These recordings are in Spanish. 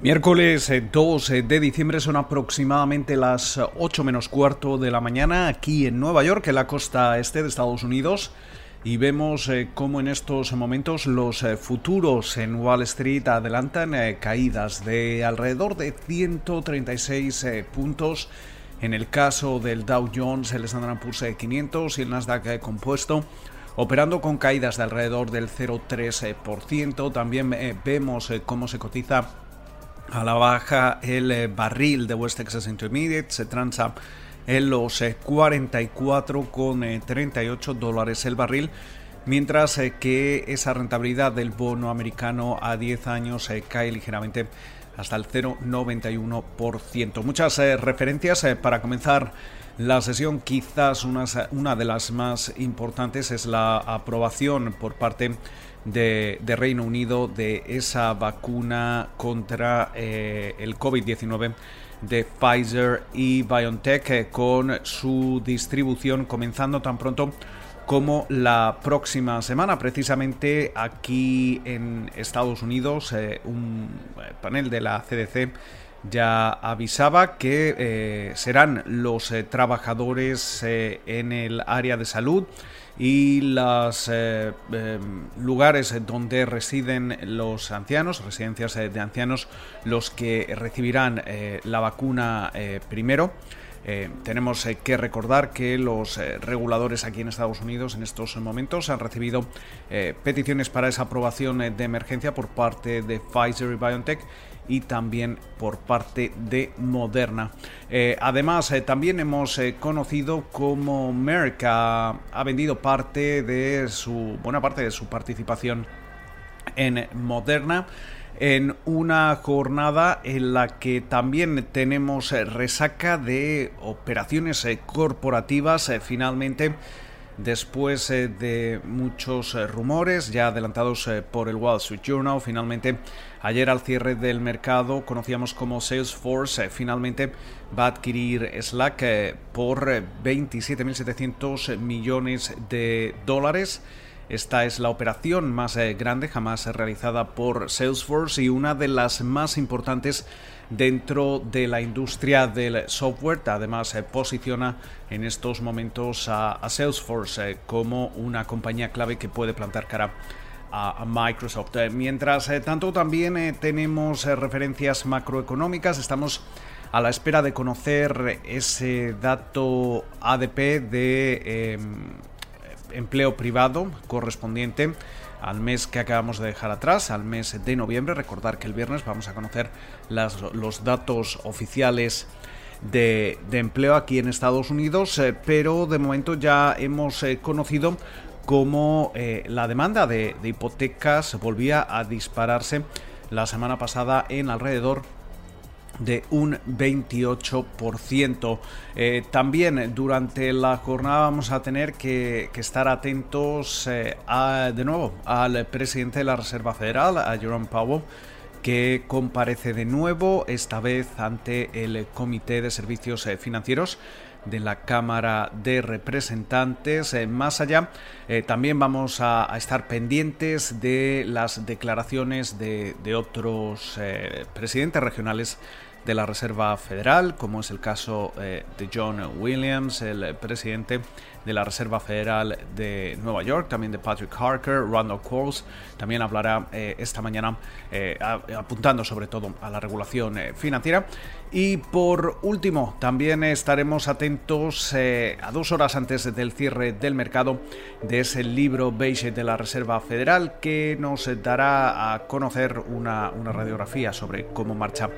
Miércoles 2 eh, de diciembre son aproximadamente las 8 menos cuarto de la mañana aquí en Nueva York, en la costa este de Estados Unidos. Y vemos eh, cómo en estos momentos los eh, futuros en Wall Street adelantan caídas de alrededor de 136 puntos. En el caso del Dow Jones, el Standard Poor's 500 y el Nasdaq compuesto operando con caídas de alrededor del 0,3%. También vemos cómo se cotiza a la baja el eh, barril de West Texas Intermediate se transa en los 44,38 eh, dólares el barril, mientras eh, que esa rentabilidad del bono americano a 10 años cae ligeramente hasta el 0,91%. Muchas referencias para comenzar la sesión, quizás una, una de las más importantes es la aprobación por parte de, Reino Unido de esa vacuna contra eh, el COVID-19 de Pfizer y BioNTech eh, con su distribución comenzando tan pronto como la próxima semana. Precisamente aquí en Estados Unidos, eh, un panel de la CDC ya avisaba que serán los trabajadores en el área de salud y los eh, em, lugares donde residen los ancianos, residencias eh, de ancianos, los que recibirán eh, la vacuna primero. tenemos que recordar que los reguladores aquí en Estados Unidos en estos momentos han recibido peticiones para esa aprobación de emergencia por parte de Pfizer y BioNTech y también por parte de Moderna. Eh, además, eh, también hemos eh, conocido cómo Merck ha, vendido parte de su buena parte de su participación en Moderna en una jornada en la que también tenemos resaca de operaciones corporativas finalmente después eh, de muchos eh, rumores ya adelantados eh, por el Wall Street Journal. Finalmente, ayer al cierre del mercado conocíamos como Salesforce finalmente va a adquirir Slack por 27.700 millones de dólares. Esta es la operación más grande jamás realizada por Salesforce y una de las más importantes dentro de la industria del software. Además, se posiciona en estos momentos a, Salesforce eh, como una compañía clave que puede plantar cara a, Microsoft. Eh, mientras eh, tanto, también tenemos referencias macroeconómicas. Estamos a la espera de conocer ese dato ADP de em, empleo privado correspondiente al mes que acabamos de dejar atrás, al mes de noviembre. Recordar que el viernes vamos a conocer los datos oficiales de, empleo aquí en Estados Unidos, eh, pero de momento ya hemos eh, conocido cómo eh, la demanda de, de hipotecas volvía a dispararse la semana pasada en alrededor de un 28%. Eh, también durante la jornada vamos a tener que, estar atentos eh, de nuevo al presidente de la Reserva Federal, a Jerome Powell que comparece de nuevo, esta vez ante el Comité de Servicios eh, Financieros de la Cámara de Representantes. más allá, también vamos a, estar pendientes de las declaraciones de, de otros presidentes regionales de la Reserva Federal, como es el caso eh, de John Williams, el presidente de la Reserva Federal de Nueva York, también de Patrick Harker, Randall Coles, también hablará eh, esta mañana eh, apuntando sobre todo a la regulación financiera. Y por último, también estaremos atentos a dos horas antes del cierre del mercado de ese libro beige de la Reserva Federal que nos dará a conocer una radiografía sobre cómo marcha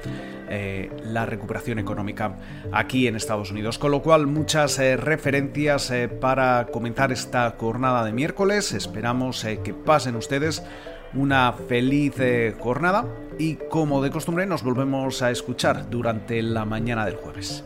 la recuperación económica aquí en Estados Unidos. Con lo cual, muchas eh, referencias eh, para comenzar esta jornada de miércoles. Esperamos eh, que pasen ustedes una feliz jornada y como de costumbre nos volvemos a escuchar durante la mañana del jueves.